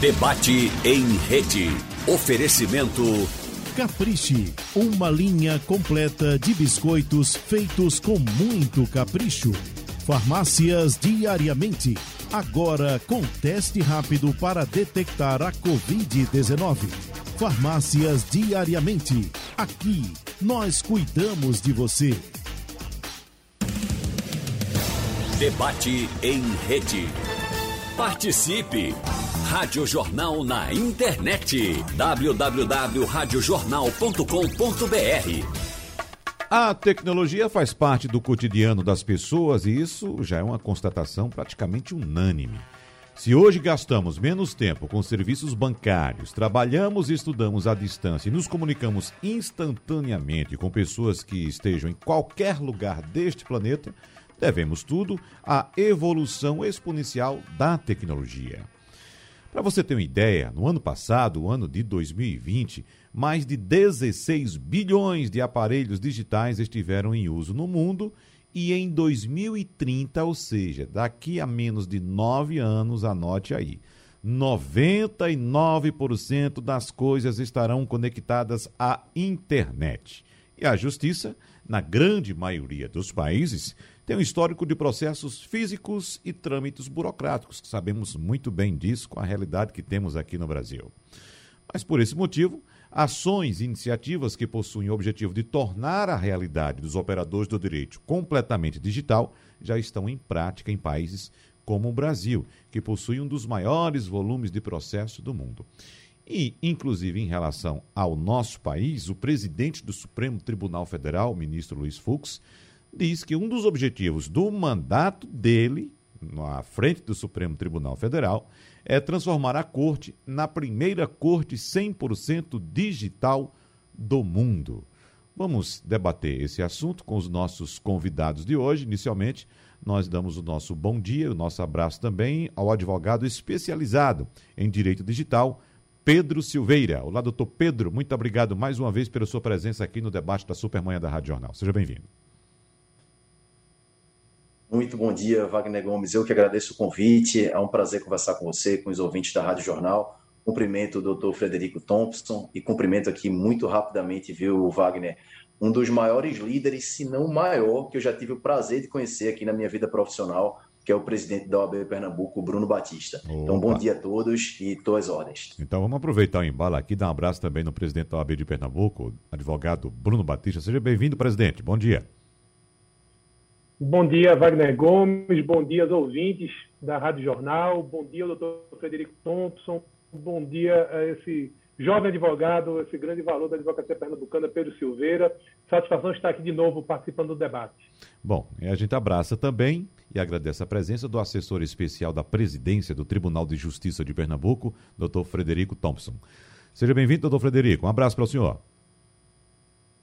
Debate em rede. Oferecimento. Capriche, uma linha completa de biscoitos feitos com muito capricho. Farmácias diariamente. Agora com teste rápido para detectar a Covid-19. Farmácias diariamente. Aqui, nós cuidamos de você. Debate em rede. Participe! Rádio Jornal na internet. www.radiojornal.com.br a tecnologia faz parte do cotidiano das pessoas e isso já é uma constatação praticamente unânime. Se hoje gastamos menos tempo com serviços bancários, trabalhamos e estudamos à distância e nos comunicamos instantaneamente com pessoas que estejam em qualquer lugar deste planeta, devemos tudo à evolução exponencial da tecnologia. Para você ter uma ideia, no ano passado, o ano de 2020, mais de 16 bilhões de aparelhos digitais estiveram em uso no mundo e em 2030, ou seja, daqui a menos de nove anos, anote aí, 99% das coisas estarão conectadas à internet. E a justiça, na grande maioria dos países, tem um histórico de processos físicos e trâmites burocráticos. Sabemos muito bem disso com a realidade que temos aqui no Brasil. Mas por esse motivo, ações e iniciativas que possuem o objetivo de tornar a realidade dos operadores do direito completamente digital já estão em prática em países como o Brasil, que possui um dos maiores volumes de processo do mundo. E, inclusive, em relação ao nosso país, o presidente do Supremo Tribunal Federal, ministro Luiz Fux, diz que um dos objetivos do mandato dele, na frente do Supremo Tribunal Federal, é transformar a corte na primeira corte 100% digital do mundo. Vamos debater esse assunto com os nossos convidados de hoje. Inicialmente, nós damos o nosso bom dia, o nosso abraço também ao advogado especializado em direito digital, Pedro Silveira. Olá, doutor Pedro, muito obrigado mais uma vez pela sua presença aqui no debate da Supermanhã da Rádio Jornal. Seja bem-vindo. Muito bom dia, Wagner Gomes. Eu que agradeço o convite. É um prazer conversar com você, com os ouvintes da Rádio Jornal. Cumprimento o doutor Frederico Thompson e cumprimento aqui muito rapidamente, viu, Wagner, um dos maiores líderes, se não o maior, que eu já tive o prazer de conhecer aqui na minha vida profissional, que é o presidente da OAB Pernambuco, Bruno Batista. Opa. Então, bom dia a todos e às ordens. Então, vamos aproveitar o embalo aqui, dar um abraço também no presidente da OAB de Pernambuco, advogado Bruno Batista. Seja bem-vindo, presidente. Bom dia. Bom dia, Wagner Gomes. Bom dia aos ouvintes da Rádio Jornal. Bom dia doutor Frederico Thompson. Bom dia a esse jovem advogado, esse grande valor da advocacia pernambucana, Pedro Silveira. Satisfação estar aqui de novo participando do debate. Bom, a gente abraça também e agradece a presença do assessor especial da presidência do Tribunal de Justiça de Pernambuco, doutor Frederico Thompson. Seja bem-vindo, doutor Frederico. Um abraço para o senhor.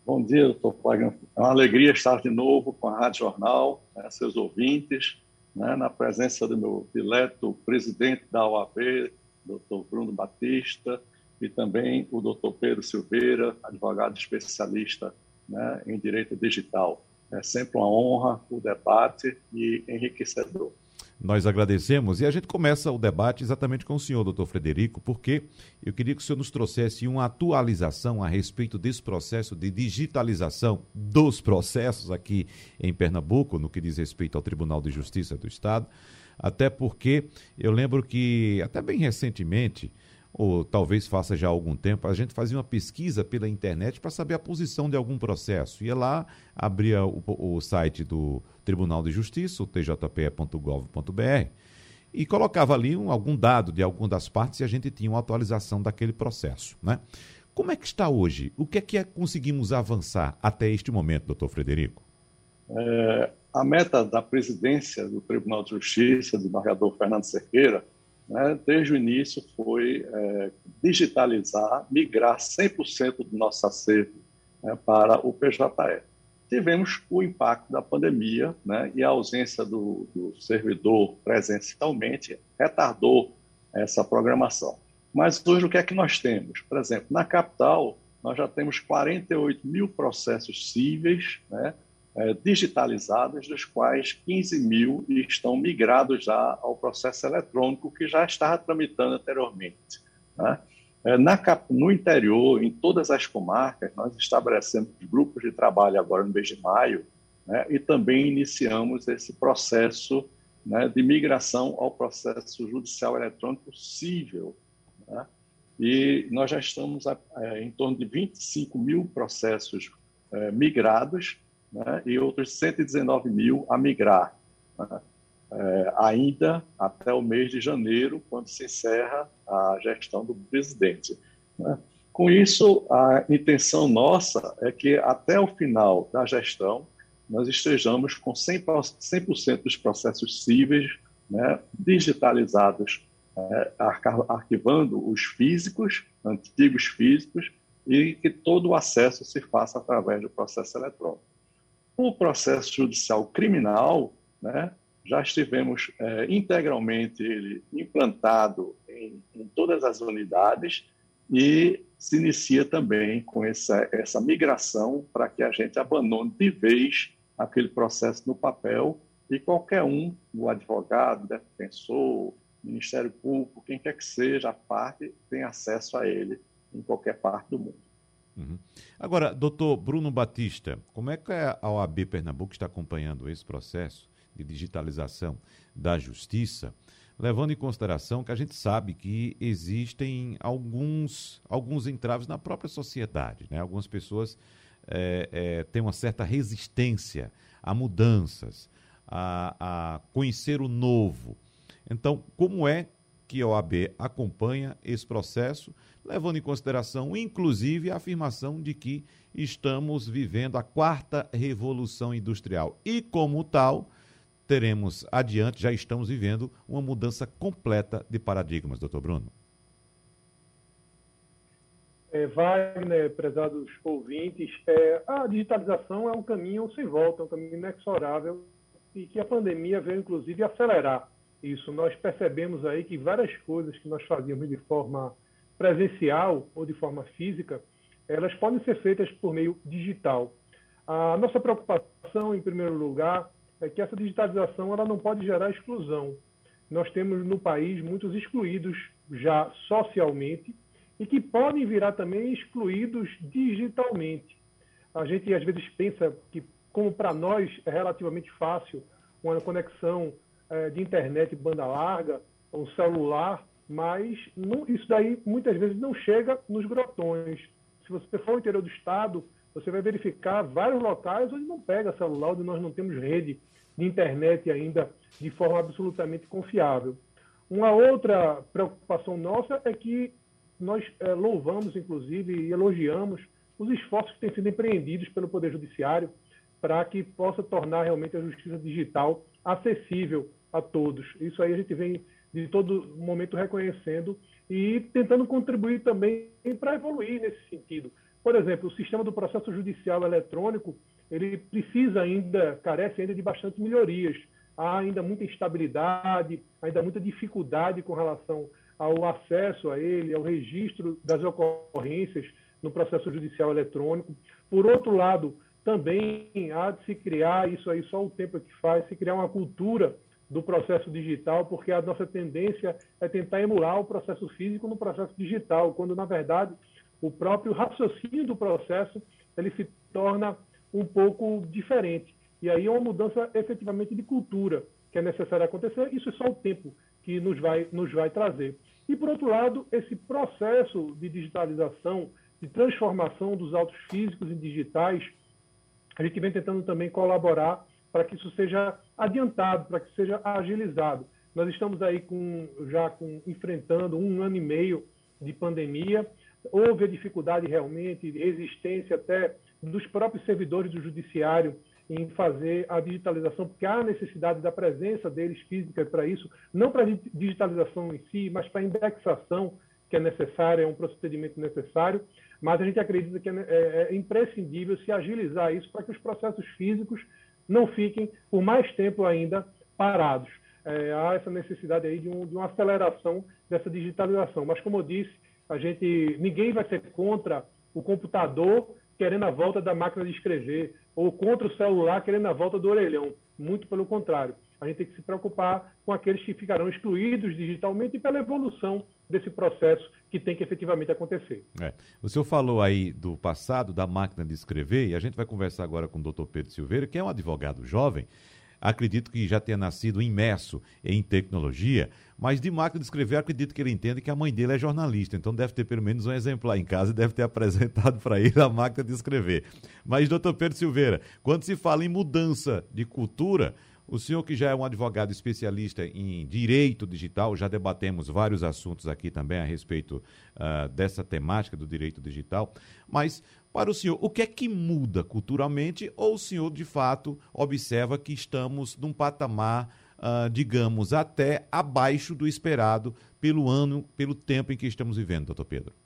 Bom dia, doutor Wagner. É uma alegria estar de novo com a Rádio Jornal, né, seus ouvintes, né, na presença do meu dileto presidente da OAB, doutor Bruno Batista, e também o doutor Pedro Silveira, advogado especialista né, em direito digital. É sempre uma honra o debate e enriquecedor. Nós agradecemos. E a gente começa o debate exatamente com o senhor, doutor Frederico, porque eu queria que o senhor nos trouxesse uma atualização a respeito desse processo de digitalização dos processos aqui em Pernambuco, no que diz respeito ao Tribunal de Justiça do Estado, até porque eu lembro que, até bem recentemente, ou talvez faça já algum tempo, a gente fazia uma pesquisa pela internet para saber a posição de algum processo. Ia lá, abria o, o site do Tribunal de Justiça, o tjpe.gov.br, e colocava ali um, algum dado de alguma das partes e a gente tinha uma atualização daquele processo. Né? Como é que está hoje? O que é que é, conseguimos avançar até este momento, doutor Frederico? É, a meta da presidência do Tribunal de Justiça, do desembargador Fernando Cerqueira, né, desde o início foi é, digitalizar, migrar 100% do nosso acervo né, para o PJE. Tivemos o impacto da pandemia né, e a ausência do, do servidor presencialmente retardou essa programação. Mas hoje o que é que nós temos? Por exemplo, na capital, nós já temos 48 mil processos cíveis né, digitalizadas, dos quais 15 mil estão migrados já ao processo eletrônico que já estava tramitando anteriormente. Né? É, na, no interior, em todas as comarcas, nós estabelecemos grupos de trabalho agora no mês de maio né? e também iniciamos esse processo né, de migração ao processo judicial eletrônico cível. Né? E nós já estamos a, é, em torno de 25 mil processos é, migrados né, e outros 119 mil a migrar. Né, é, ainda até o mês de janeiro, quando se encerra a gestão do presidente. Né. Com isso, a intenção nossa é que até o final da gestão nós estejamos com 100%, 100 dos processos cíveis né, digitalizados, é, arquivando os físicos, antigos físicos, e que todo o acesso se faça através do processo eletrônico. O processo judicial criminal, né, já estivemos é, integralmente ele implantado em, em, todas as unidades e se inicia também com essa, essa migração para que a gente abandone de vez aquele processo no papel e qualquer um, o advogado, defensor, Ministério Público, quem quer que seja, a parte, tem acesso a ele em qualquer parte do mundo. Uhum. Agora, doutor Bruno Batista, como é que a OAB Pernambuco está acompanhando esse processo de digitalização da justiça, levando em consideração que a gente sabe que existem alguns, alguns entraves na própria sociedade, né? Algumas pessoas é, é, têm uma certa resistência a mudanças, a, a conhecer o novo. Então, como é que a OAB acompanha esse processo, levando em consideração, inclusive, a afirmação de que estamos vivendo a quarta revolução industrial. E, como tal, teremos adiante, já estamos vivendo uma mudança completa de paradigmas, doutor Bruno. É, Wagner, prezados ouvintes, é, a digitalização é um caminho sem volta, é um caminho inexorável e que a pandemia veio, inclusive, acelerar isso. Nós percebemos aí que várias coisas que nós fazíamos de forma presencial ou de forma física, elas podem ser feitas por meio digital. A nossa preocupação, em primeiro lugar, é que essa digitalização ela não pode gerar exclusão. Nós temos no país muitos excluídos já socialmente e que podem virar também excluídos digitalmente. A gente às vezes pensa que, como para nós é relativamente fácil uma conexão é, de internet banda larga, um celular, mas não, isso daí muitas vezes não chega nos grotões. Se você for ao interior do estado, você vai verificar vários locais onde não pega celular, onde nós não temos rede de internet ainda de forma absolutamente confiável. Uma outra preocupação nossa é que nós é, louvamos, inclusive, e elogiamos os esforços que têm sido empreendidos pelo Poder Judiciário para que possa tornar realmente a justiça digital acessível a todos. Isso aí a gente vem de todo momento reconhecendo e tentando contribuir também para evoluir nesse sentido. Por exemplo, o sistema do processo judicial eletrônico, ele precisa ainda, carece ainda de bastante melhorias. Há ainda muita instabilidade, ainda muita dificuldade com relação ao acesso a ele, ao registro das ocorrências no processo judicial eletrônico. Por outro lado, também há de se criar, isso aí só o tempo é que faz, se criar uma cultura do processo digital, porque a nossa tendência é tentar emular o processo físico no processo digital, quando na verdade o próprio raciocínio do processo ele se torna um pouco diferente. E aí é uma mudança efetivamente de cultura que é necessária acontecer. Isso é só o tempo que nos vai nos vai trazer. E por outro lado, esse processo de digitalização, de transformação dos autos físicos em digitais, a gente vem tentando também colaborar para que isso seja adiantado, para que seja agilizado. Nós estamos aí com, já com, enfrentando um ano e meio de pandemia. Houve a dificuldade realmente, resistência até dos próprios servidores do judiciário em fazer a digitalização, porque há necessidade da presença deles física para isso, não para a digitalização em si, mas para a indexação que é necessária, é um procedimento necessário mas a gente acredita que é, é, é imprescindível se agilizar isso para que os processos físicos não fiquem por mais tempo ainda parados. É, há essa necessidade aí de, um, de, uma aceleração dessa digitalização. Mas, como eu disse, a gente, ninguém vai ser contra o computador querendo a volta da máquina de escrever. ou contra o celular querendo a volta do orelhão. Muito pelo contrário. A gente tem que se preocupar com aqueles que ficarão excluídos digitalmente e pela evolução desse processo que tem que efetivamente acontecer. É. O senhor falou aí do passado da máquina de escrever e a gente vai conversar agora com o doutor Pedro Silveira, que é um advogado jovem, acredito que já tenha nascido imerso em tecnologia, mas de máquina de escrever, acredito que ele entende que a mãe dele é jornalista, então deve ter pelo menos um exemplar em casa e deve ter apresentado para ele a máquina de escrever. Mas, doutor Pedro Silveira, quando se fala em mudança de cultura, o senhor que já é um advogado especialista em direito digital, já debatemos vários assuntos aqui também a respeito uh, dessa temática do direito digital, mas para o senhor, o que é que muda culturalmente ou o senhor de fato observa que estamos num patamar, uh, digamos, até abaixo do esperado pelo ano, pelo tempo em que estamos vivendo, doutor Pedro?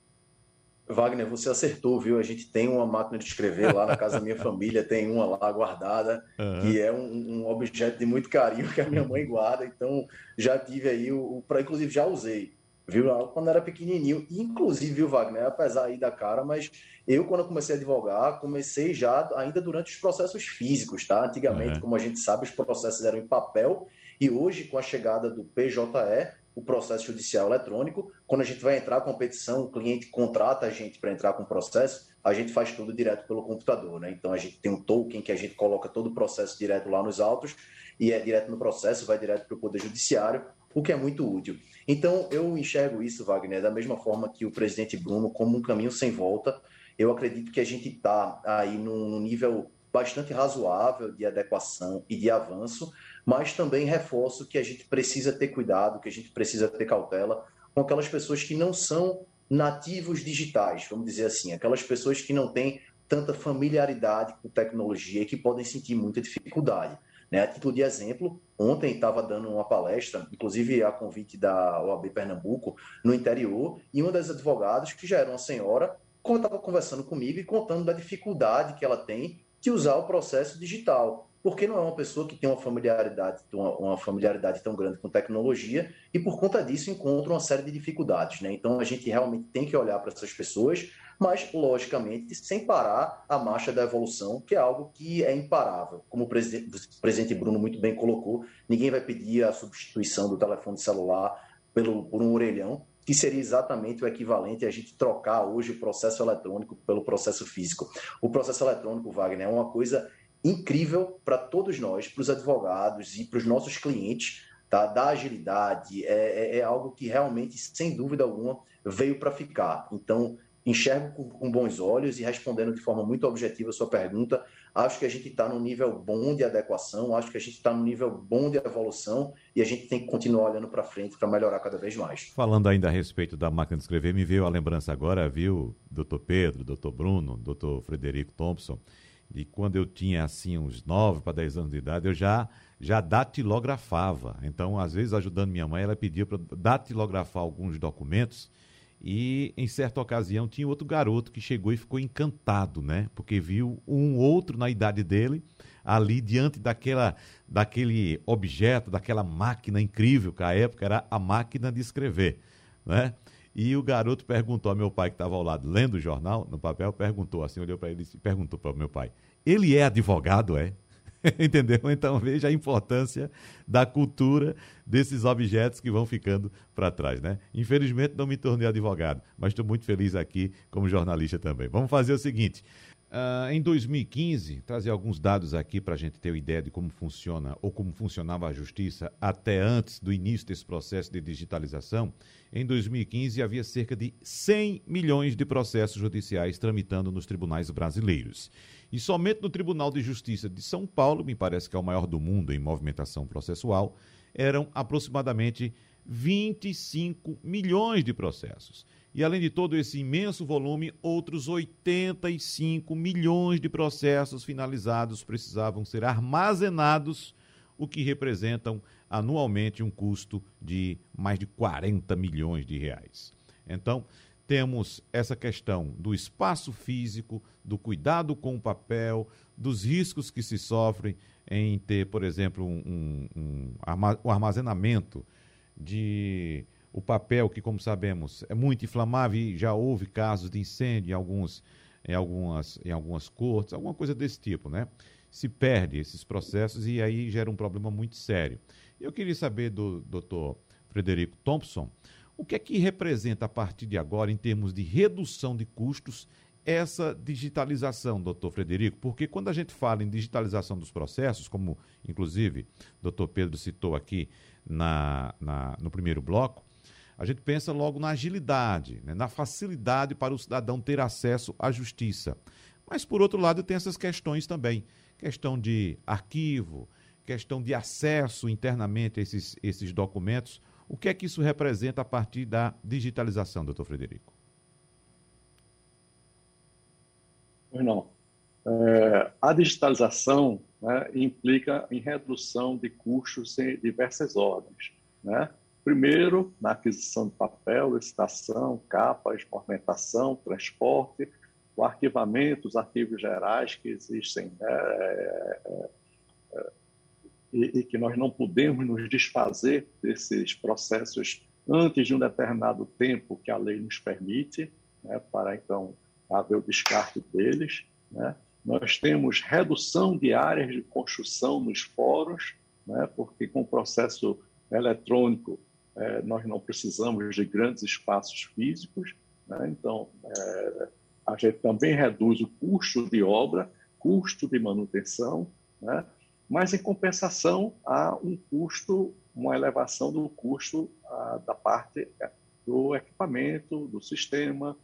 Wagner, você acertou, viu? A gente tem uma máquina de escrever lá na casa da minha família, tem uma lá guardada, uhum. que é um, um, objeto de muito carinho que a minha mãe guarda. Então, já tive aí o. o pra, inclusive, já usei, viu? Quando era pequenininho. Inclusive, viu, Wagner? Apesar aí da cara, mas eu, quando comecei a advogar, comecei já ainda durante os processos físicos, tá? Antigamente, uhum. como a gente sabe, os processos eram em papel. E hoje, com a chegada do PJE, o processo judicial eletrônico. Quando a gente vai entrar com a petição, o cliente contrata a gente para entrar com o processo, a gente faz tudo direto pelo computador. Né? Então a gente tem um token que a gente coloca todo o processo direto lá nos autos e é direto no processo, vai direto para o Poder Judiciário, o que é muito útil. Então eu enxergo isso, Wagner, da mesma forma que o presidente Bruno, como um caminho sem volta. Eu acredito que a gente está aí num nível bastante razoável de adequação e de avanço, mas também reforço que a gente precisa ter cuidado, que a gente precisa ter cautela com aquelas pessoas que não são nativos digitais, vamos dizer assim, aquelas pessoas que não têm tanta familiaridade com tecnologia e que podem sentir muita dificuldade. Né? A título de exemplo, ontem estava dando uma palestra, inclusive a convite da OAB Pernambuco, no interior, e uma das advogadas, que já era uma senhora, estava conversando comigo e contando da dificuldade que ela tem de usar o processo digital porque não é uma pessoa que tem uma familiaridade, uma, uma, familiaridade tão grande com tecnologia e por conta disso encontra uma série de dificuldades, né? Então a gente realmente tem que olhar para essas pessoas, mas logicamente sem parar a marcha da evolução, que é algo que é imparável. Como o presidente, Bruno muito bem colocou, ninguém vai pedir a substituição do telefone celular pelo, por um orelhão, que seria exatamente o equivalente a gente trocar hoje o processo eletrônico pelo processo físico. O processo eletrônico, Wagner, é uma coisa incrível para todos nós, para os advogados e para os nossos clientes, tá? da agilidade, é, é, é, algo que realmente, sem dúvida alguma, veio para ficar. Então, enxergo com, com, bons olhos e respondendo de forma muito objetiva a sua pergunta, acho que a gente está num nível bom de adequação, acho que a gente está num nível bom de evolução e a gente tem que continuar olhando para frente para melhorar cada vez mais. Falando ainda a respeito da máquina de escrever, me veio a lembrança agora, viu, doutor Pedro, doutor Bruno, doutor Frederico Thompson, e quando eu tinha assim uns 9 para 10 anos de idade, eu já já datilografava. Então, às vezes, ajudando minha mãe, ela pedia para datilografar alguns documentos. E em certa ocasião tinha outro garoto que chegou e ficou encantado, né? Porque viu um outro na idade dele ali diante daquela daquele objeto, daquela máquina incrível que à época era a máquina de escrever, né? E o garoto perguntou ao meu pai, que estava ao lado, lendo o jornal, no papel, perguntou assim, olhou para ele e perguntou para o meu pai: ele é advogado, é? Entendeu? Então veja a importância da cultura desses objetos que vão ficando para trás, né? Infelizmente não me tornei advogado, mas estou muito feliz aqui como jornalista também. Vamos fazer o seguinte: Uh, em 2015, trazer alguns dados aqui para a gente ter uma ideia de como funciona ou como funcionava a justiça até antes do início desse processo de digitalização. Em 2015, havia cerca de 100 milhões de processos judiciais tramitando nos tribunais brasileiros. E somente no Tribunal de Justiça de São Paulo, me parece que é o maior do mundo em movimentação processual, eram aproximadamente 25 milhões de processos. E além de todo esse imenso volume, outros 85 milhões de processos finalizados precisavam ser armazenados, o que representam anualmente um custo de mais de 40 milhões de reais. Então, temos essa questão do espaço físico, do cuidado com o papel, dos riscos que se sofrem em ter, por exemplo, um, um, um armazenamento de o papel, que, como sabemos, é muito inflamável e já houve casos de incêndio em alguns, em algumas, em algumas cortes, alguma coisa desse tipo, né? Se perde esses processos e aí gera um problema muito sério. Eu queria saber do doutor Frederico Thompson, o que é que representa a partir de agora, em termos de redução de custos, essa digitalização, doutor Frederico? Porque quando a gente fala em digitalização dos processos, como inclusive o doutor Pedro citou aqui na, na, no primeiro bloco, a gente pensa logo na agilidade, né, na facilidade para o cidadão ter acesso à justiça. Mas, por outro lado, tem essas questões também: questão de arquivo, questão de acesso internamente a esses, esses documentos. O que é que isso representa a partir da digitalização, doutor Frederico? Não. É, a digitalização né, implica em redução de custos em diversas ordens. Né? Primeiro, na aquisição de papel, licitação, capas, movimentação, transporte, o arquivamento, os arquivos gerais que existem né, é, é, é, e, e, que nós não podemos nos desfazer desses processos antes de um determinado tempo que a lei nos permite, né, para então haver o descarte deles. Né. Nós temos redução de áreas de construção nos fóruns, né, porque com o processo eletrônico é, nós não precisamos de grandes espaços físicos, né? então é, a gente também reduz o custo de obra, custo de manutenção, né? mas em compensação há um custo, uma elevação do custo a, da parte é, do equipamento, do sistema,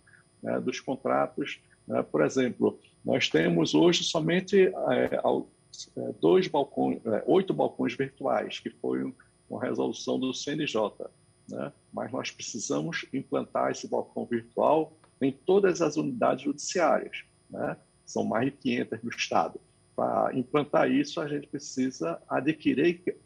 né? dos contratos. Né? Por exemplo, nós temos hoje somente é, é dois balcões, é, oito balcões virtuais, que foi com resolução do CNJ. Né? Mas nós precisamos implantar esse balcão virtual em todas as unidades judiciárias. Né? São mais de 500 no Estado. Para implantar isso, a gente precisa adquirir,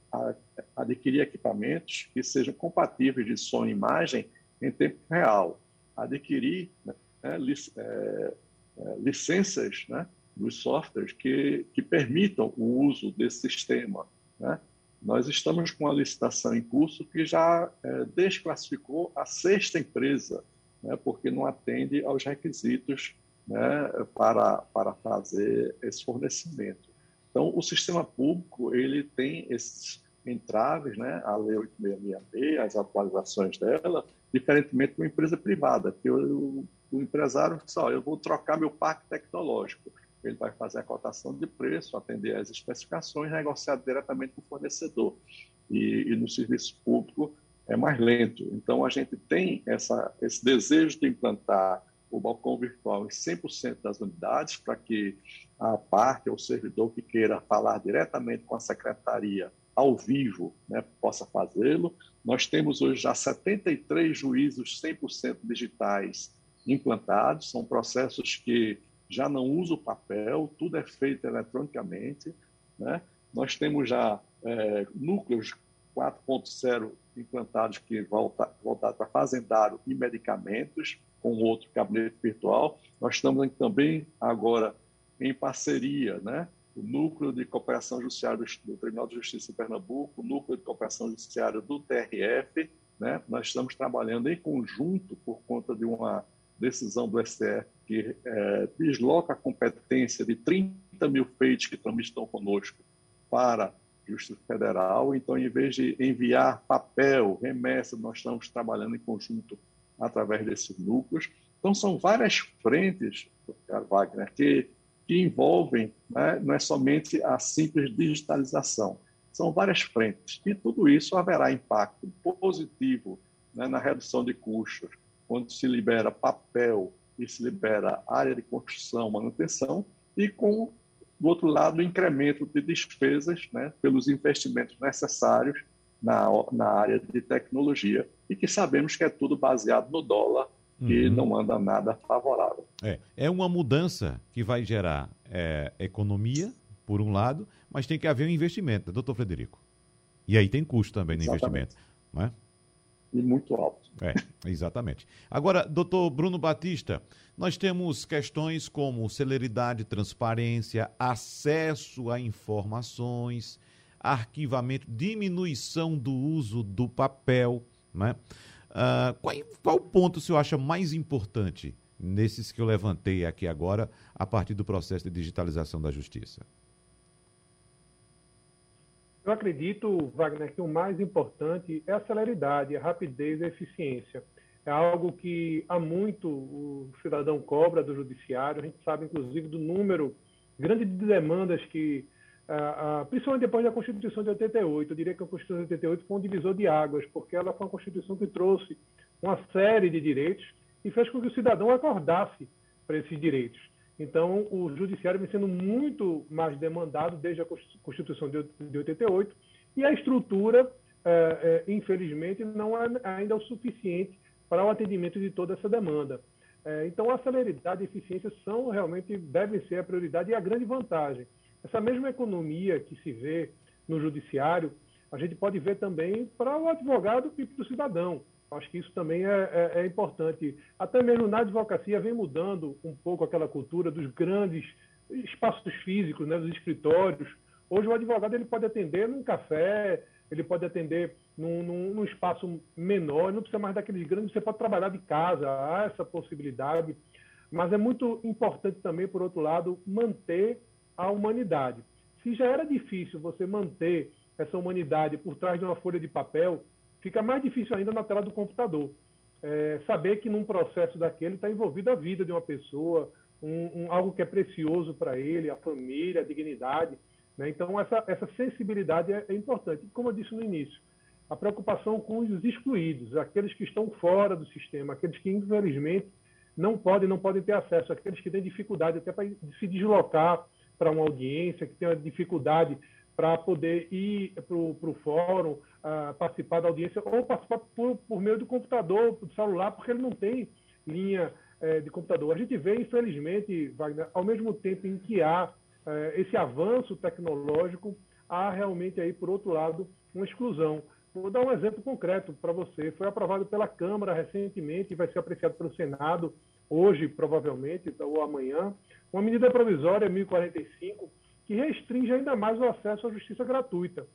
adquirir equipamentos que sejam compatíveis de som e imagem em tempo real, adquirir né, lic, é, é, licenças né, dos softwares que, que permitam o uso desse sistema. Né? Nós estamos com uma licitação em curso que já é, desclassificou a sexta empresa, né, porque não atende aos requisitos né, para, para fazer esse fornecimento. Então, o sistema público ele tem esses entraves, né, a Lei 8666, as atualizações dela, diferentemente de uma empresa privada, que o, o empresário só, eu vou trocar meu parque tecnológico ele vai fazer a cotação de preço, atender às especificações, negociar diretamente com o fornecedor. E, e, no serviço público é mais lento. Então, a gente tem essa, esse desejo de implantar o balcão virtual em 100% das unidades, para que a parte ou servidor que queira falar diretamente com a secretaria ao vivo né, possa fazê-lo. Nós temos hoje já 73 juízos 100% digitais implantados, são processos que já não usa o papel, tudo é feito eletronicamente. Né? Nós temos já é, núcleos 4.0 implantados que volta, voltados para fazendário e medicamentos, com outro gabinete virtual. Nós estamos também agora em parceria, né? o Núcleo de Cooperação Judiciária do Tribunal de Justiça de Pernambuco, o Núcleo de Cooperação Judiciária do TRF. Né? Nós estamos trabalhando em conjunto por conta de uma decisão do STF que é, desloca a competência de 30 mil feitos que também estão conosco para Justiça Federal. Então, em vez de enviar papel, remessa, nós estamos trabalhando em conjunto através desses núcleos. Então, são várias frentes, Wagner, que, que envolvem, né, não é somente a simples digitalização, são várias frentes. E tudo isso haverá impacto positivo né, na redução de custos, quando se libera papel e se libera área de construção, manutenção, e com, do outro lado, o incremento de despesas né, pelos investimentos necessários na, na área de tecnologia, e que sabemos que é tudo baseado no dólar, e uhum. não anda nada favorável. É, é uma mudança que vai gerar é, economia, por um lado, mas tem que haver um investimento, doutor Frederico. E aí tem custo também no Exatamente. investimento, não é? E muito alto. É, exatamente. Agora, doutor Bruno Batista, nós temos questões como celeridade, transparência, acesso a informações, arquivamento, diminuição do uso do papel. Né? Uh, qual, qual ponto o senhor acha mais importante nesses que eu levantei aqui agora, a partir do processo de digitalização da justiça? Eu acredito, Wagner, que o mais importante é a celeridade, a rapidez e a eficiência. É algo que há muito o cidadão cobra do judiciário. A gente sabe, inclusive, do número grande de demandas que, ah, ah, principalmente depois da Constituição de 88, eu diria que a Constituição de 88 foi um divisor de águas, porque ela foi uma Constituição que trouxe uma série de direitos e fez com que o cidadão acordasse para esses direitos. Então, o judiciário vem sendo muito mais demandado desde a Constituição de 88 e a estrutura, é, é, infelizmente, não é ainda o suficiente para o atendimento de toda essa demanda. É, então, a celeridade e a eficiência são realmente devem ser a prioridade e a grande vantagem. Essa mesma economia que se vê no judiciário, a gente pode ver também para o advogado e para o cidadão. Acho que isso também é, é, é, importante. Até mesmo na advocacia vem mudando um pouco aquela cultura dos grandes espaços físicos, né, dos escritórios. Hoje o advogado ele pode atender num café, ele pode atender num, num, num espaço menor, não precisa mais daqueles grandes, você pode trabalhar de casa, há essa possibilidade. Mas é muito importante também, por outro lado, manter a humanidade. Se já era difícil você manter essa humanidade por trás de uma folha de papel, fica mais difícil ainda na tela do computador. É, saber que num processo daquele está envolvida a vida de uma pessoa, um, um, algo que é precioso para ele, a família, a dignidade. Né? Então, essa, essa sensibilidade é, é, importante. Como eu disse no início, a preocupação com os excluídos, aqueles que estão fora do sistema, aqueles que, infelizmente, não podem, não podem ter acesso, aqueles que têm dificuldade até para se deslocar para uma audiência, que têm dificuldade para poder ir para o fórum, uh, participar da audiência ou participar por, por meio do computador, do celular, porque ele não tem linha uh, de computador. A gente vê, infelizmente, Wagner, ao mesmo tempo em que há uh, esse avanço tecnológico, há realmente aí, por outro lado, uma exclusão. Vou dar um exemplo concreto para você. Foi aprovado pela Câmara recentemente e vai ser apreciado pelo Senado hoje, provavelmente, ou amanhã, uma medida provisória 1045 que restringe ainda mais o acesso à justiça gratuita.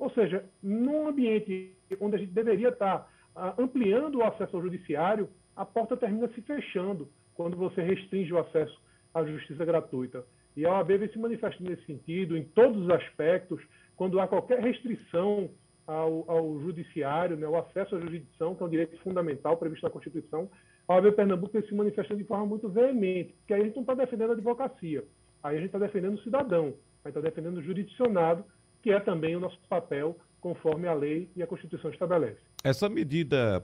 Ou seja, num ambiente onde a gente deveria estar ah, ampliando o acesso ao judiciário, a porta termina se fechando quando você restringe o acesso à justiça gratuita. E a OAB vem se manifestando nesse sentido, em todos os aspectos, quando há qualquer restrição ao, ao judiciário, né, o acesso à jurisdição, que é um direito fundamental previsto na Constituição, a OAB Pernambuco vem se manifestando de forma muito veemente, porque aí a gente não está defendendo a advocacia, aí a gente está defendendo o cidadão, aí está defendendo o jurisdicionado, que é também o nosso papel conforme a lei e a Constituição estabelece. Essa medida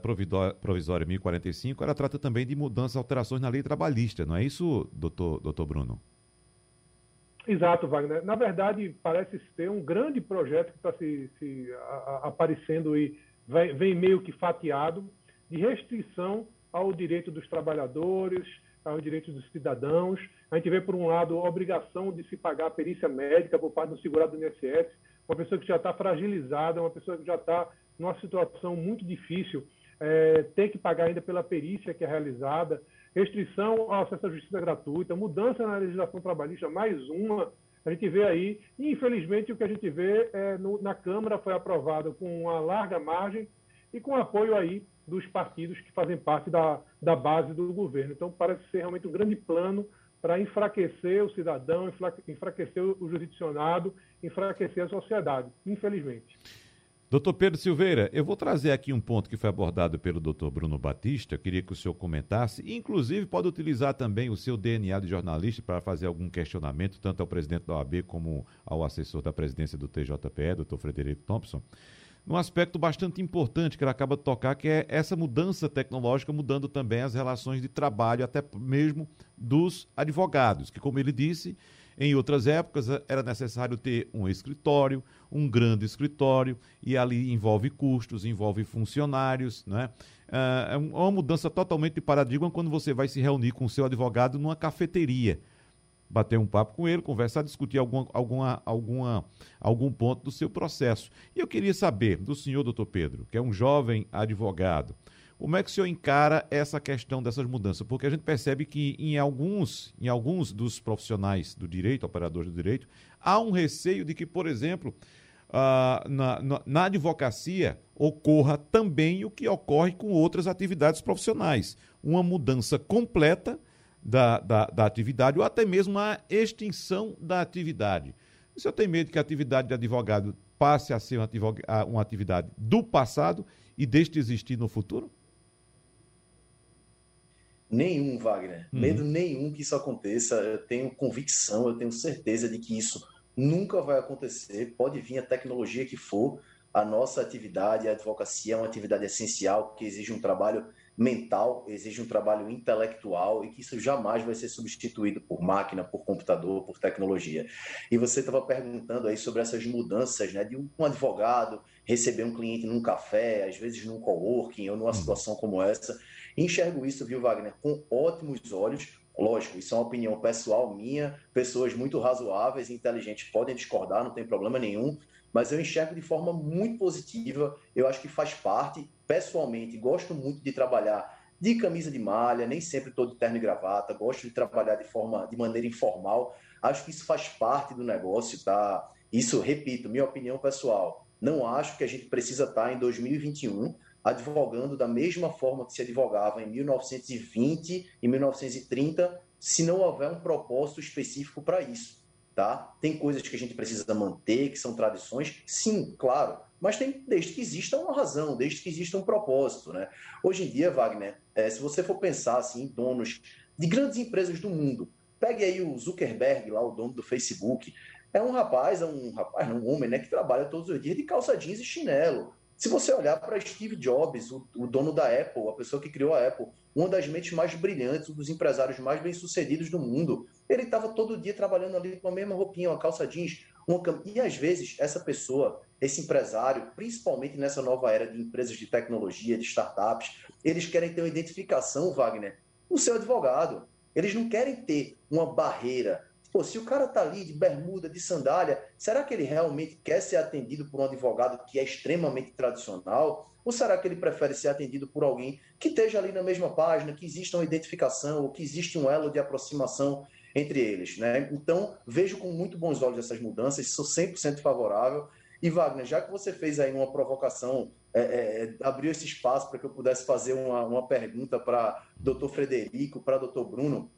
provisória 1045, ela trata também de mudanças, alterações na lei trabalhista, não é isso, doutor, doutor Bruno? Exato, Wagner. Na verdade, parece ter um grande projeto que está se, se a, a, aparecendo e vem, vem meio que fatiado de restrição ao direito dos trabalhadores, aos direitos dos cidadãos. A gente vê, por um lado, a obrigação de se pagar a perícia médica por parte do segurado do INSS, uma pessoa que já está fragilizada, uma pessoa que já está numa situação muito difícil, é, tem que pagar ainda pela perícia que é realizada, restrição ao acesso à justiça gratuita, mudança na legislação trabalhista, mais uma. A gente vê aí, infelizmente, o que a gente vê é, no, na Câmara foi aprovado com uma larga margem e com apoio aí dos partidos que fazem parte da, da base do governo. Então, parece ser realmente um grande plano para enfraquecer o cidadão, enfraquecer o jurisdicionado, enfraquecer a sociedade, infelizmente. Doutor Pedro Silveira, eu vou trazer aqui um ponto que foi abordado pelo doutor Bruno Batista, eu queria que o senhor comentasse, inclusive pode utilizar também o seu DNA de jornalista para fazer algum questionamento, tanto ao presidente da OAB como ao assessor da presidência do TJPE, doutor Frederico Thompson, num aspecto bastante importante que ele acaba de tocar, que é essa mudança tecnológica mudando também as relações de trabalho, até mesmo dos advogados, que, como ele disse, em outras épocas eh, era necessário ter um escritório, um grande escritório, e ali envolve custos, envolve funcionários, né? É uma mudança totalmente de paradigma quando você vai se reunir com o seu advogado numa cafeteria bater um papo com ele, conversar, discutir alguma, alguma, alguma, algum ponto do seu processo. E eu queria saber do senhor, doutor Pedro, que é um jovem advogado, como é que o senhor encara essa questão dessas mudanças? Porque a gente percebe que em alguns, em alguns dos profissionais do direito, operadores do direito, há um receio de que, por exemplo, ah, na, na, na advocacia ocorra também o que ocorre com outras atividades profissionais. Uma mudança completa da, da, da, atividade ou até mesmo a extinção da atividade. O senhor tem medo que a atividade de advogado passe a ser uma, uma atividade do passado e deixe de existir no futuro? Nenhum, Wagner. Uhum. Medo nenhum que isso aconteça. Eu tenho convicção, eu tenho certeza de que isso nunca vai acontecer. Pode vir a tecnologia que for. A nossa atividade, a advocacia, é uma atividade essencial que exige um trabalho mental, exige um trabalho intelectual e que isso jamais vai ser substituído por máquina, por computador, por tecnologia. E você estava perguntando aí sobre essas mudanças, né, de um advogado receber um cliente num café, às vezes num coworking ou numa hum. situação como essa. Enxergo isso, viu, Wagner, com ótimos olhos. Lógico, isso é uma opinião pessoal minha. Pessoas muito razoáveis e inteligentes podem discordar, não tem problema nenhum. Mas eu enxergo de forma muito positiva. Eu acho que faz parte. Pessoalmente, gosto muito de trabalhar de camisa de malha, nem sempre de terno e gravata. Gosto de trabalhar de forma, de maneira informal. Acho que isso faz parte do negócio, tá? Isso, repito, minha opinião pessoal. Não acho que a gente precisa estar em 2021 advogando da mesma forma que se advogava em 1920 e 1930, se não houver um propósito específico para isso. Tá? Tem coisas que a gente precisa manter, que são tradições, sim, claro, mas tem desde que exista uma razão, desde que exista um propósito. Né? Hoje em dia, Wagner, é, se você for pensar assim, donos de grandes empresas do mundo, pegue aí o Zuckerberg, lá o dono do Facebook, é um rapaz, é um rapaz, um homem, né, que trabalha todos os dias de calça jeans e chinelo. Se você olhar para Steve Jobs, o, o, dono da Apple, a pessoa que criou a Apple, uma das mentes mais brilhantes, um dos empresários mais bem-sucedidos do mundo, ele estava todo dia trabalhando ali com a mesma roupinha, uma calça jeans, uma e às vezes essa pessoa, esse empresário, principalmente nessa nova era de empresas de tecnologia, de startups, eles querem ter uma identificação, Wagner, no seu advogado. Eles não querem ter uma barreira Pô, se o cara tá ali de bermuda, de sandália, será que ele realmente quer ser atendido por um advogado que é extremamente tradicional? Ou será que ele prefere ser atendido por alguém que esteja ali na mesma página, que exista uma identificação, ou que existe um elo de aproximação entre eles? Né? Então, vejo com muito bons olhos essas mudanças, sou 100% favorável. E, Wagner, já que você fez aí uma provocação, é, é, abriu esse espaço para que eu pudesse fazer uma, uma pergunta para doutor Frederico, para doutor Bruno,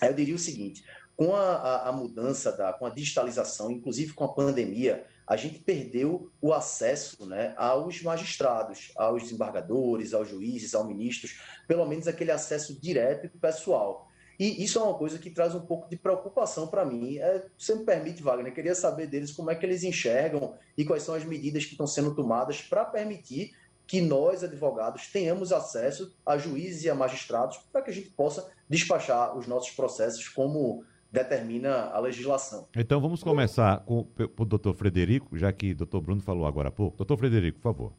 eu diria o seguinte: com a, a, a, mudança, da, com a digitalização, inclusive com a pandemia, a gente perdeu o acesso né, aos magistrados, aos desembargadores, aos juízes, aos ministros, pelo menos aquele acesso direto e pessoal. E isso é uma coisa que traz um pouco de preocupação para mim. É, você me permite, Wagner, eu queria saber deles como é que eles enxergam e quais são as medidas que estão sendo tomadas para permitir que nós, advogados, tenhamos acesso a juízes e a magistrados para que a gente possa despachar os nossos processos como determina a legislação. Então vamos começar com o doutor Frederico, já que o doutor Bruno falou agora há pouco. Doutor Frederico, por favor.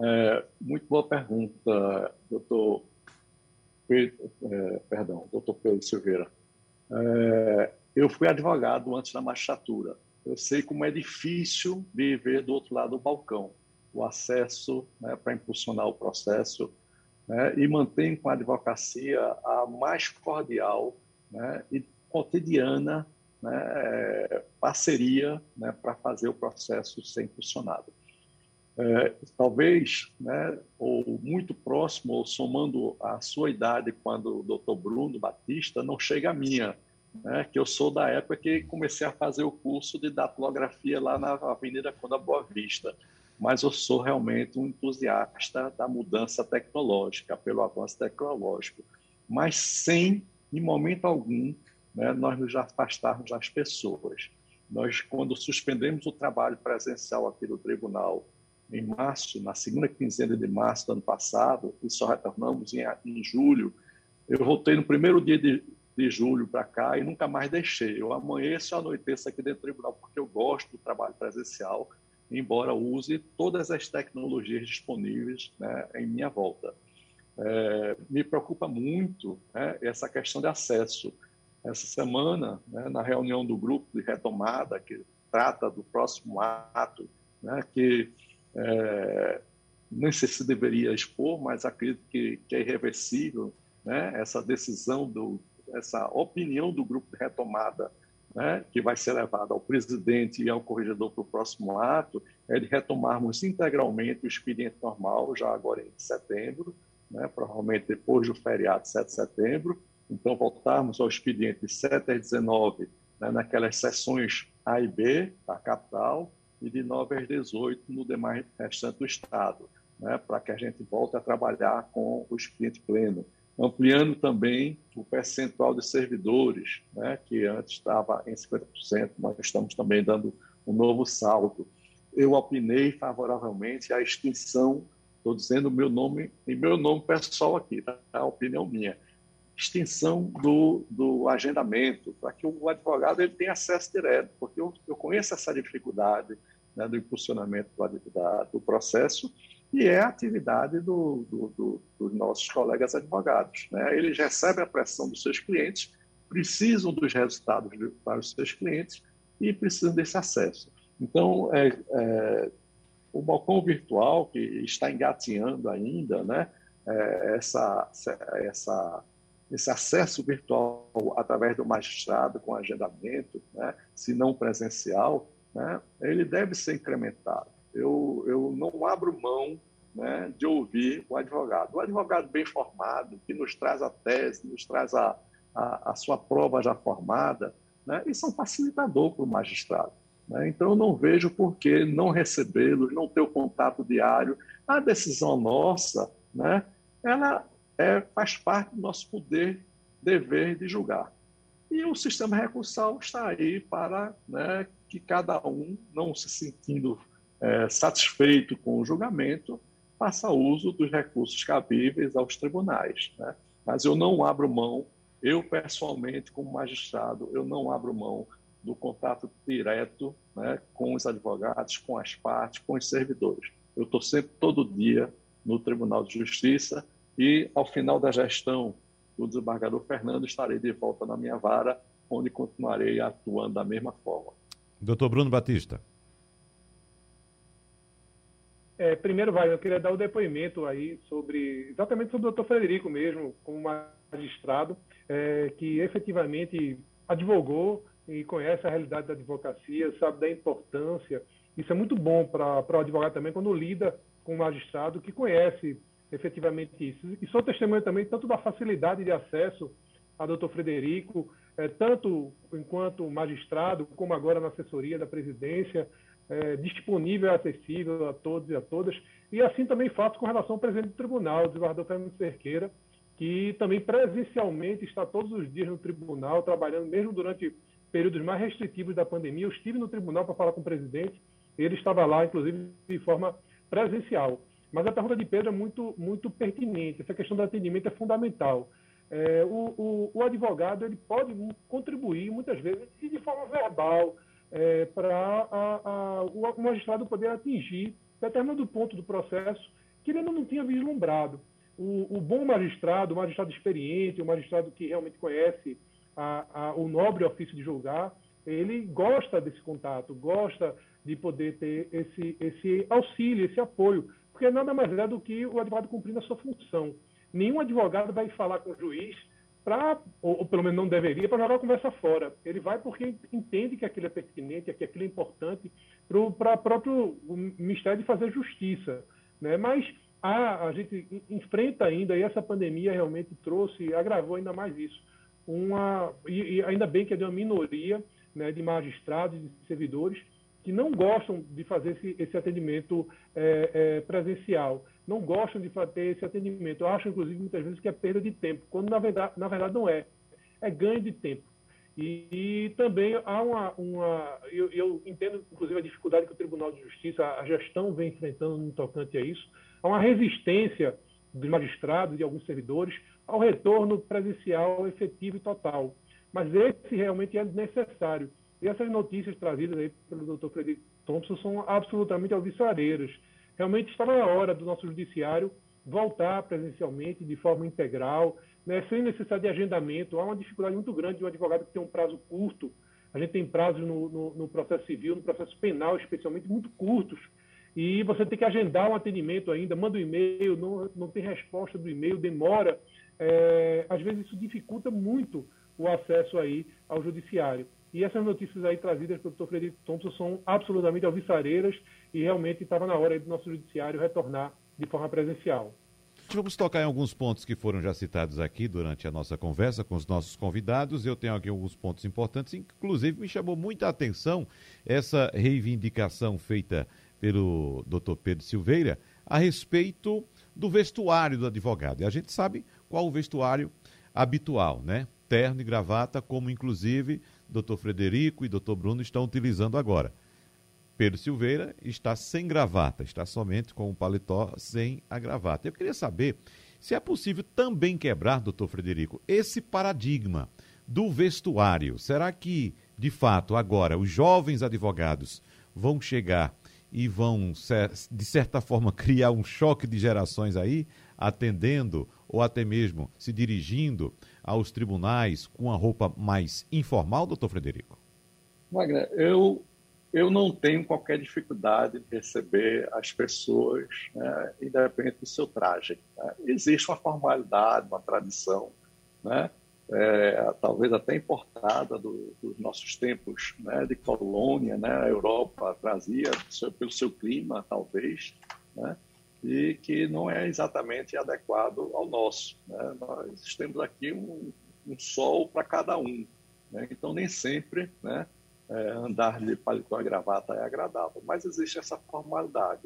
É, muito boa pergunta, doutor perdão, doutor Pedro Silveira. É, eu fui advogado antes da magistratura. Eu sei como é difícil viver do outro lado do balcão. O acesso né, para impulsionar o processo, né, e mantém com a advocacia a mais cordial né, e cotidiana né, parceria né, para fazer o processo ser impulsionado. É, talvez, né, ou muito próximo, ou somando a sua idade quando o doutor Bruno Batista, não chega a minha, né, que eu sou da época que comecei a fazer o curso de datilografia lá na Avenida Conda Boa Vista mas eu sou realmente um entusiasta da mudança tecnológica, pelo avanço tecnológico, mas sem, em momento algum, né, nós nos afastarmos das pessoas. Nós, quando suspendemos o trabalho presencial aqui no tribunal em março, na segunda quinzena de março do ano passado, e só retornamos em, em julho, eu voltei no primeiro dia de, de julho para cá e nunca mais deixei. Eu amanheço e anoiteço aqui dentro do tribunal porque eu gosto do trabalho presencial, embora use todas as tecnologias disponíveis né, em minha volta. É, me preocupa muito né, essa questão de acesso. Essa semana, né, na reunião do grupo de retomada, que trata do próximo ato, né, que é, nem sei se deveria expor, mas acredito que, que é irreversível né, essa decisão, do, essa opinião do grupo de retomada né, que vai ser levado ao presidente e ao corregedor para o próximo ato, é de retomarmos integralmente o expediente normal, já agora em setembro, né, provavelmente depois do feriado de 7 de setembro. Então, voltarmos ao expediente de 7 a 19, né, naquelas sessões A e B da capital, e de 9 às 18 no demais restante do Estado, né, para que a gente volte a trabalhar com o expediente pleno ampliando também o percentual de servidores, né, que antes estava em 50%, nós estamos também dando um novo salto. Eu opinei favoravelmente a extinção, estou dizendo meu nome, em meu nome pessoal aqui, tá? a opinião minha, extinção do, do agendamento, para que o advogado ele tenha acesso direto, porque eu, eu conheço essa dificuldade né, do impulsionamento do, da, do processo, e é a atividade do, do, dos nossos colegas advogados. Né? Eles recebem a pressão dos seus clientes, precisam dos resultados para os seus clientes e precisam desse acesso. Então, é, é, o balcão virtual, que está engatinhando ainda, né? É, essa, essa, esse acesso virtual através do magistrado com agendamento, né? se não presencial, né? ele deve ser incrementado eu, eu não abro mão né, de ouvir o advogado. O advogado bem formado, que nos traz a tese, nos traz a, a, a sua prova já formada, né, isso é um facilitador para o magistrado. Né? Então, eu não vejo por que não recebê-los, não ter o contato diário. A decisão nossa, né, ela é, faz parte do nosso poder, dever de julgar. E o sistema recursal está aí para né, que cada um, não se sentindo é, satisfeito com o julgamento, faça uso dos recursos cabíveis aos tribunais. Né? Mas eu não abro mão, eu pessoalmente, como magistrado, eu não abro mão do contato direto né, com os advogados, com as partes, com os servidores. Eu estou sempre, todo dia, no Tribunal de Justiça e, ao final da gestão do desembargador Fernando, estarei de volta na minha vara, onde continuarei atuando da mesma forma. Doutor Bruno Batista. É, primeiro, vai, eu queria dar o um depoimento aí sobre, exatamente sobre o doutor Frederico mesmo, como magistrado, é, que efetivamente advogou e conhece a realidade da advocacia, sabe da importância. Isso é muito bom para o advogado também, quando lida com um magistrado que conhece efetivamente isso. E sou testemunha também tanto da facilidade de acesso a doutor Frederico, é, tanto enquanto magistrado, como agora na assessoria da presidência, é, disponível e acessível a todos e a todas. E assim também faço com relação ao presidente do tribunal, o desembargador Fernando Cerqueira, que também presencialmente está todos os dias no tribunal, trabalhando mesmo durante períodos mais restritivos da pandemia. Eu estive no tribunal para falar com o presidente, ele estava lá, inclusive, de forma presencial. Mas a pergunta de Pedro é muito, muito pertinente. Essa questão do atendimento é fundamental. É, o, o, o, advogado ele pode contribuir muitas vezes e de forma verbal, é, para o magistrado poder atingir determinado ponto do processo que ele ainda não tinha vislumbrado. O, o bom magistrado, o magistrado experiente, o magistrado que realmente conhece a, a, o nobre ofício de julgar, ele gosta desse contato, gosta de poder ter esse, esse auxílio, esse apoio, porque nada mais é do que o advogado cumprindo a sua função. Nenhum advogado vai falar com o juiz para, ou, ou, pelo menos não deveria, para jogar a conversa fora. Ele vai porque entende que aquilo é pertinente, que aquilo é importante para o próprio Ministério de fazer justiça. Né? Mas a, a gente enfrenta ainda, e essa pandemia realmente trouxe, agravou ainda mais isso. Uma, e, e ainda bem que é de uma minoria né, de magistrados e servidores que não gostam de fazer esse, esse atendimento é, é, presencial não gostam de ter esse atendimento. Eu acho, inclusive, muitas vezes que é perda de tempo, quando na verdade, na verdade não é. É ganho de tempo. E, e também há uma. uma eu, eu, entendo, inclusive, a dificuldade que o Tribunal de Justiça, a gestão vem enfrentando no tocante a isso. Há uma resistência dos magistrados e alguns servidores ao retorno presencial efetivo e total. Mas esse realmente é necessário. E essas notícias trazidas aí pelo Dr. Frederico Thompson são absolutamente alvissareiras realmente está na hora do nosso judiciário voltar presencialmente de forma integral, né, sem necessidade de agendamento. Há uma dificuldade muito grande de um advogado que tem um prazo curto. A gente tem prazos no, no, no processo civil, no processo penal, especialmente, muito curtos. E você tem que agendar um atendimento ainda, manda um e-mail, não, não tem resposta do e-mail, demora. É, às vezes isso dificulta muito o acesso aí ao judiciário. E essas notícias aí trazidas pelo Dr. Frederico Thompson são absolutamente alvissareiras e realmente estava na hora do nosso judiciário retornar de forma presencial. Vamos tocar em alguns pontos que foram já citados aqui durante a nossa conversa com os nossos convidados. Eu tenho aqui alguns pontos importantes, inclusive me chamou muita atenção essa reivindicação feita pelo Dr. Pedro Silveira a respeito do vestuário do advogado. E a gente sabe qual o vestuário habitual, né? Terno e gravata, como inclusive Dr. Frederico e Dr. Bruno estão utilizando agora. Pedro Silveira está sem gravata, está somente com o paletó sem a gravata. Eu queria saber se é possível também quebrar, doutor Frederico, esse paradigma do vestuário. Será que, de fato, agora os jovens advogados vão chegar e vão, de certa forma, criar um choque de gerações aí, atendendo ou até mesmo se dirigindo aos tribunais com a roupa mais informal, doutor Frederico? Wagner, eu eu não tenho qualquer dificuldade de receber as pessoas, né, independente do seu traje. Né? Existe uma formalidade, uma tradição, né, é, talvez até importada do, dos nossos tempos né, de colônia, né, a Europa trazia pelo seu clima, talvez, né, e que não é exatamente adequado ao nosso. Né? Nós temos aqui um, um sol para cada um, né? então nem sempre né, é, andar de paletó e gravata é agradável, mas existe essa formalidade.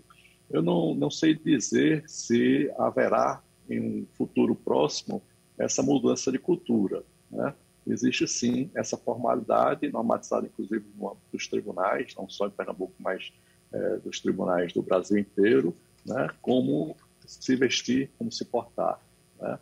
Eu não, não sei dizer se haverá em um futuro próximo essa mudança de cultura. Né? Existe sim essa formalidade, normatizada inclusive no âmbito dos tribunais, não só em Pernambuco, mas é, dos tribunais do Brasil inteiro, né? como se vestir, como se portar. Né?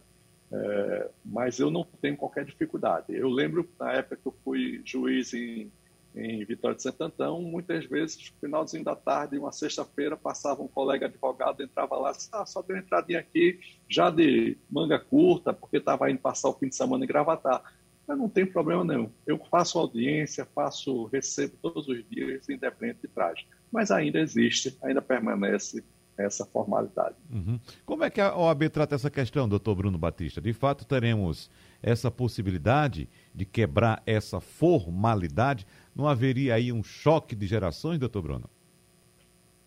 É, mas eu não tenho qualquer dificuldade. Eu lembro na época que eu fui juiz em em Vitória de Santo Antão, muitas vezes, no finalzinho da tarde, uma sexta-feira, passava um colega advogado, entrava lá, disse, ah, só deu uma entradinha aqui, já de manga curta, porque estava indo passar o fim de semana em Gravatar. Mas não tem problema nenhum. Eu faço audiência, faço, recebo todos os dias, independente de traje. Mas ainda existe, ainda permanece essa formalidade. Uhum. Como é que a OAB trata essa questão, doutor Bruno Batista? De fato, teremos essa possibilidade de quebrar essa formalidade? Não haveria aí um choque de gerações, doutor Bruno?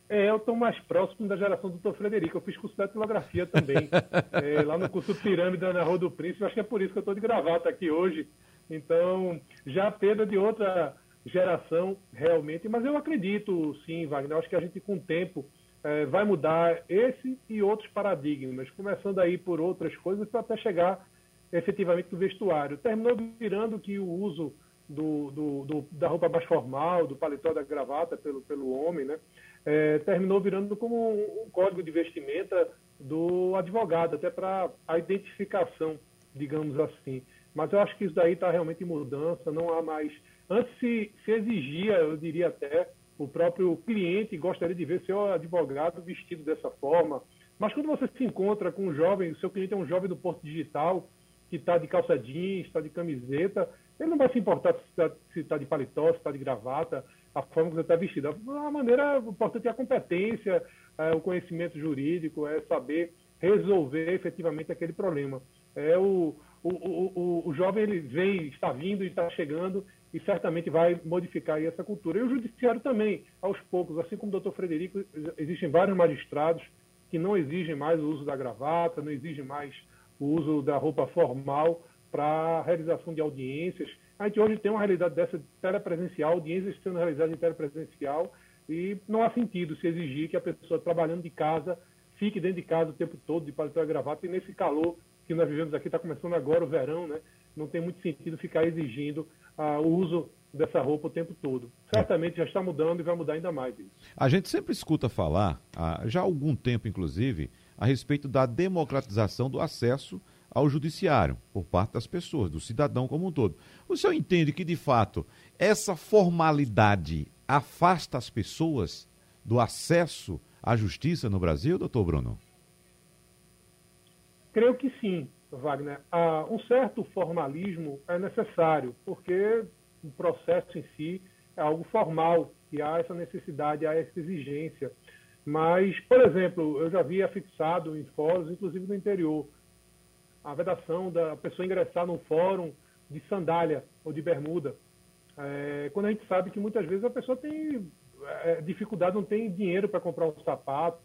É, eu estou mais próximo da geração do doutor Frederico. Eu fiz curso de etnografia também, é, lá no curso Pirâmide na Rua do Príncipe. Acho que é por isso que eu estou de gravata aqui hoje. Então, já Pedro de outra geração, realmente. Mas eu acredito, sim, Wagner. Eu acho que a gente, com o tempo, é, vai mudar esse e outros paradigmas, começando aí por outras coisas, para até chegar efetivamente no vestuário. Terminou virando que o uso do, do, do, da roupa mais formal, do paletó, da gravata pelo, pelo homem, né? É, terminou virando como um, um, código de vestimenta do advogado, até para a identificação, digamos assim. Mas eu acho que isso daí está realmente em mudança, não há mais. Antes se, se exigia, eu diria até, o próprio cliente gostaria de ver seu advogado vestido dessa forma. Mas quando você se encontra com um jovem, o seu cliente é um jovem do Porto Digital, que está de calça jeans, está de camiseta, ele não vai se importar se está tá de paletó, se está de gravata, a forma que você está vestido. A maneira importante é a competência, é o conhecimento jurídico, é saber resolver efetivamente aquele problema. É o, o, o, o jovem ele vem, está vindo e está chegando e certamente vai modificar essa cultura. E o judiciário também, aos poucos, assim como o doutor Frederico, existem vários magistrados que não exigem mais o uso da gravata, não exigem mais o uso da roupa formal, para realização de audiências. A gente hoje tem uma realidade dessa telepresencial, audiências sendo realizadas em telepresencial, e não há sentido se exigir que a pessoa trabalhando de casa fique dentro de casa o tempo todo de paletó e gravata, e nesse calor que nós vivemos aqui, está começando agora o verão, né? não tem muito sentido ficar exigindo ah, o uso dessa roupa o tempo todo. Certamente já está mudando e vai mudar ainda mais isso. A gente sempre escuta falar, já há algum tempo inclusive, a respeito da democratização do acesso ao judiciário por parte das pessoas, do cidadão como um todo. O senhor entende que, de fato, essa formalidade afasta as pessoas do acesso à justiça no Brasil, doutor Bruno? Creio que sim, Wagner. Um certo formalismo é necessário, porque o processo em si é algo formal e há essa necessidade, há essa exigência. Mas, por exemplo, eu já havia fixado em fóruns, inclusive no interior, a vedação da pessoa ingressar num fórum de sandália ou de bermuda. é, quando a gente sabe que muitas vezes a pessoa tem é, dificuldade, não tem dinheiro para comprar um sapato,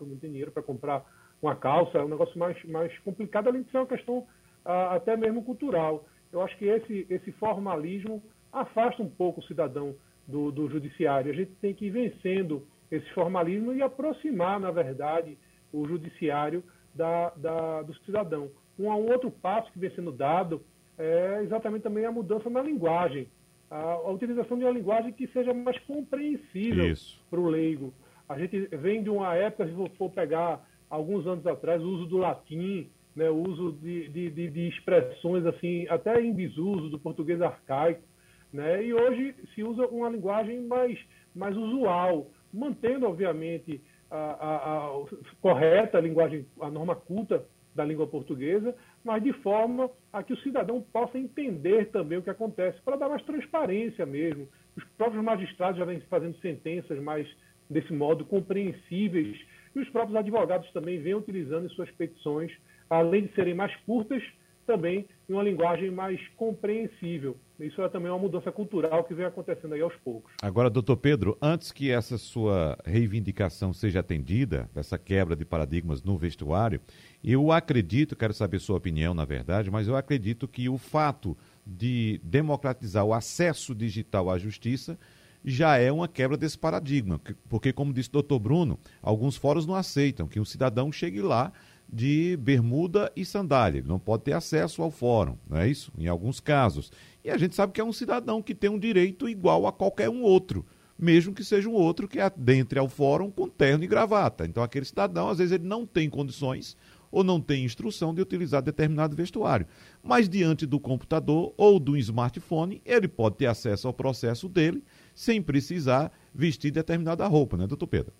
não tem dinheiro para comprar uma calça, é um negócio mais, mais complicado, além de ser uma questão ah, até mesmo cultural. Eu acho que esse, esse formalismo afasta um pouco o cidadão do, do judiciário. A gente tem que ir vencendo esse formalismo e aproximar, na verdade, o judiciário da, da, do cidadão. Um, um outro passo que vem sendo dado é exatamente também a mudança na linguagem. A, a utilização de uma linguagem que seja mais compreensível para o leigo. A gente vem de uma época, se for pegar alguns anos atrás, o uso do latim, né, o uso de, de, de, expressões assim, até em desuso do português arcaico. Né, e hoje se usa uma linguagem mais, mais usual, mantendo, obviamente, a, a, a correta a linguagem, a norma culta da língua portuguesa, mas de forma a que o cidadão possa entender também o que acontece, para dar mais transparência mesmo. Os próprios magistrados já vêm fazendo sentenças mais desse modo, compreensíveis, e os próprios advogados também vêm utilizando em suas petições, além de serem mais curtas, também em uma linguagem mais compreensível. Isso é também uma mudança cultural que vem acontecendo aí aos poucos. Agora, doutor Pedro, antes que essa sua reivindicação seja atendida, essa quebra de paradigmas no vestuário, eu acredito, quero saber sua opinião, na verdade, mas eu acredito que o fato de democratizar o acesso digital à justiça já é uma quebra desse paradigma. Porque, como disse o doutor Bruno, alguns fóruns não aceitam que um cidadão chegue lá de bermuda e sandália. Ele não pode ter acesso ao fórum, não é isso? Em alguns casos. E a gente sabe que é um cidadão que tem um direito igual a qualquer um outro, mesmo que seja um outro que adentre ao fórum com terno e gravata. Então, aquele cidadão, às vezes, ele não tem condições ou não tem instrução de utilizar determinado vestuário. Mas diante do computador ou do smartphone, ele pode ter acesso ao processo dele sem precisar vestir determinada roupa, né, doutor Pedro?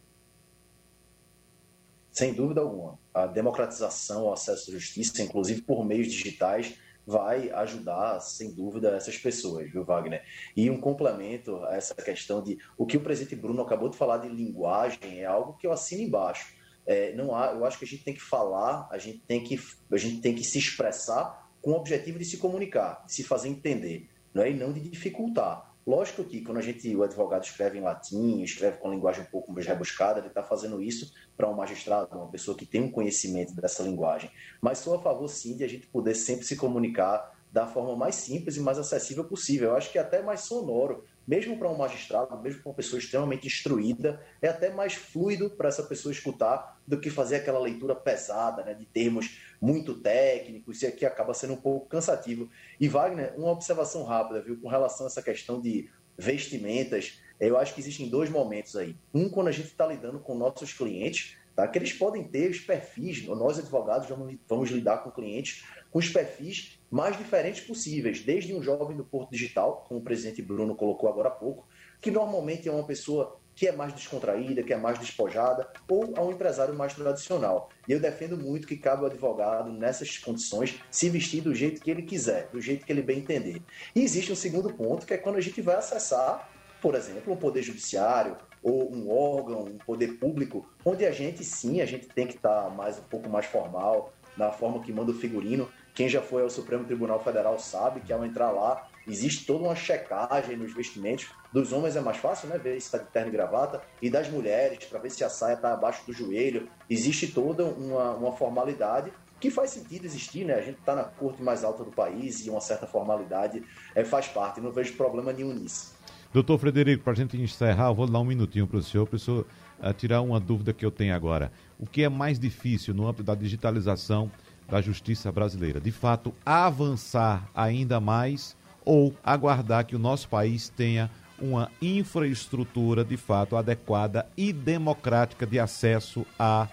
Sem dúvida alguma. A democratização, o acesso à justiça, inclusive por meios digitais, vai ajudar, sem dúvida, essas pessoas, viu, Wagner? E um complemento a essa questão de o que o presidente Bruno acabou de falar de linguagem é algo que eu assino embaixo. É, não há, eu acho que a gente tem que falar, a gente tem que, a gente tem que se expressar com o objetivo de se comunicar, de se fazer entender, não é? E não de dificultar. Lógico que quando a gente, o advogado escreve em latim, escreve com linguagem um pouco mais rebuscada, ele está fazendo isso para um magistrado, uma pessoa que tem um conhecimento dessa linguagem. Mas sou a favor, sim, de a gente poder sempre se comunicar da forma mais simples e mais acessível possível. Eu acho que é até mais sonoro mesmo para um magistrado, mesmo para uma pessoa extremamente instruída, é até mais fluido para essa pessoa escutar do que fazer aquela leitura pesada, né, de termos muito técnicos, e aqui acaba sendo um pouco cansativo. E Wagner, uma observação rápida, viu, com relação a essa questão de vestimentas, eu acho que existem dois momentos aí. Um, quando a gente está lidando com nossos clientes, tá, que eles podem ter os perfis, nós advogados vamos, vamos lidar com clientes com os perfis mais diferentes possíveis, desde um jovem do Porto Digital, como o presidente Bruno colocou agora há pouco, que normalmente é uma pessoa que é mais descontraída, que é mais despojada, ou a um empresário mais tradicional. E eu defendo muito que cabe ao advogado, nessas condições, se vestir do jeito que ele quiser, do jeito que ele bem entender. E existe um segundo ponto, que é quando a gente vai acessar, por exemplo, um poder judiciário, ou um órgão, um poder público, onde a gente sim, a gente tem que estar mais um pouco mais formal, na forma que manda o figurino, quem já foi ao Supremo Tribunal Federal sabe que ao entrar lá existe toda uma checagem nos vestimentos. Dos homens é mais fácil, né? Ver se está de terno e gravata. E das mulheres, para ver se a saia está abaixo do joelho. Existe toda uma, uma formalidade que faz sentido existir, né? A gente está na corte mais alta do país e uma certa formalidade é, faz parte. Não vejo problema nenhum nisso. Doutor Frederico, para a gente encerrar, eu vou dar um minutinho para o senhor, para o senhor uh, tirar uma dúvida que eu tenho agora. O que é mais difícil no âmbito da digitalização da justiça brasileira. De fato, avançar ainda mais ou aguardar que o nosso país tenha uma infraestrutura de fato adequada e democrática de acesso à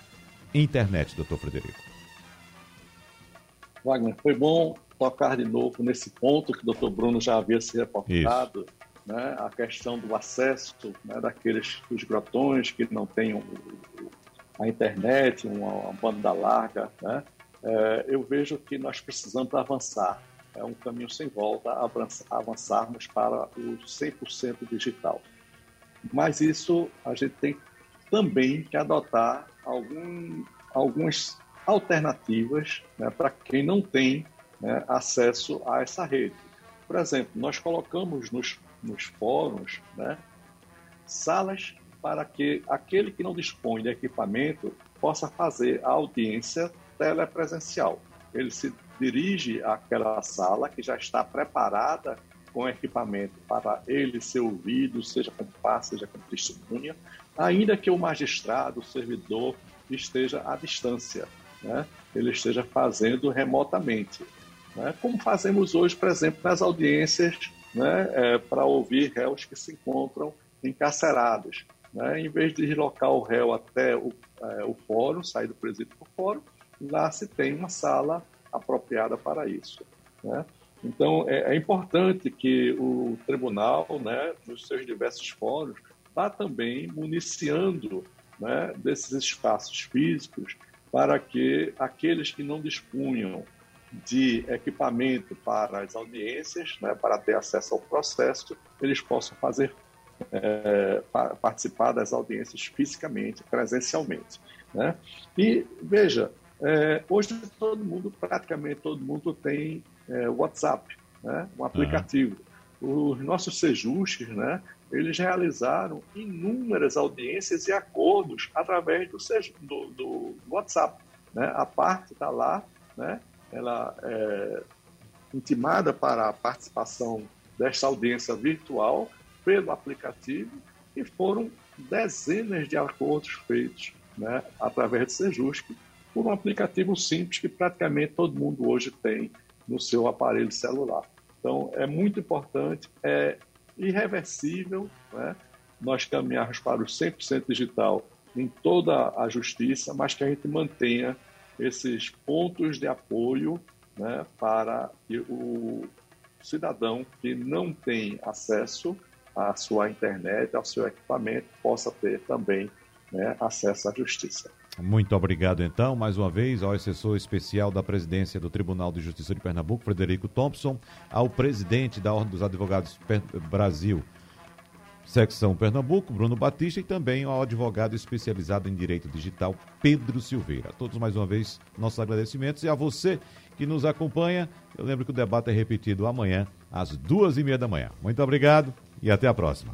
internet, doutor Frederico. Wagner, foi bom tocar de novo nesse ponto que o doutor Bruno já havia se reportado, né, a questão do acesso né, daqueles os grotões que não têm a internet, uma, uma banda larga, né, é, eu vejo que nós precisamos avançar. É um caminho sem volta avançarmos para o 100% digital. Mas isso a gente tem também que adotar algum, algumas alternativas né, para quem não tem né, acesso a essa rede. Por exemplo, nós colocamos nos nos fóruns, né, salas para que aquele que não dispõe de equipamento possa fazer a audiência telepresencial. Ele se dirige àquela sala que já está preparada com equipamento para ele ser ouvido, seja como par, seja como testemunha, ainda que o magistrado, o servidor, esteja à distância, né? ele esteja fazendo remotamente. Né? Como fazemos hoje, por exemplo, nas audiências né, é, para ouvir réus que se encontram encarcerados. Né? Em vez de deslocar o réu até o, é, o fórum, sair do presídio para o fórum, lá se tem uma sala apropriada para isso. Né? Então, é, é, importante que o tribunal, né, nos seus diversos fóruns, vá também municiando né, desses espaços físicos para que aqueles que não dispunham de equipamento para as audiências, né, para ter acesso ao processo, eles possam fazer é, participar das audiências fisicamente, presencialmente. Né? E veja, é, hoje todo mundo, praticamente todo mundo tem é, WhatsApp, né? um aplicativo. Uhum. Os nossos sejustes, né? eles realizaram inúmeras audiências e acordos através do, do, do WhatsApp. Né? A parte está lá, né? ela é intimada para a participação desta audiência virtual pelo aplicativo e foram dezenas de acordos feitos né, através do Sejusc por um aplicativo simples que praticamente todo mundo hoje tem no seu aparelho celular. Então, é muito importante, é irreversível né, nós caminharmos para o 100% digital em toda a justiça, mas que a gente mantenha esses pontos de apoio né, para o cidadão que não tem acesso à sua internet, ao seu equipamento, possa ter também né, acesso à justiça. Muito obrigado, então, mais uma vez, ao assessor especial da presidência do Tribunal de Justiça de Pernambuco, Frederico Thompson, ao presidente da Ordem dos Advogados Brasil, secção Pernambuco, Bruno Batista, e também ao advogado especializado em direito digital, Pedro Silveira. A todos, mais uma vez, nossos agradecimentos e a você que nos acompanha. Eu lembro que o debate é repetido amanhã, às duas e meia da manhã. Muito obrigado e até a próxima.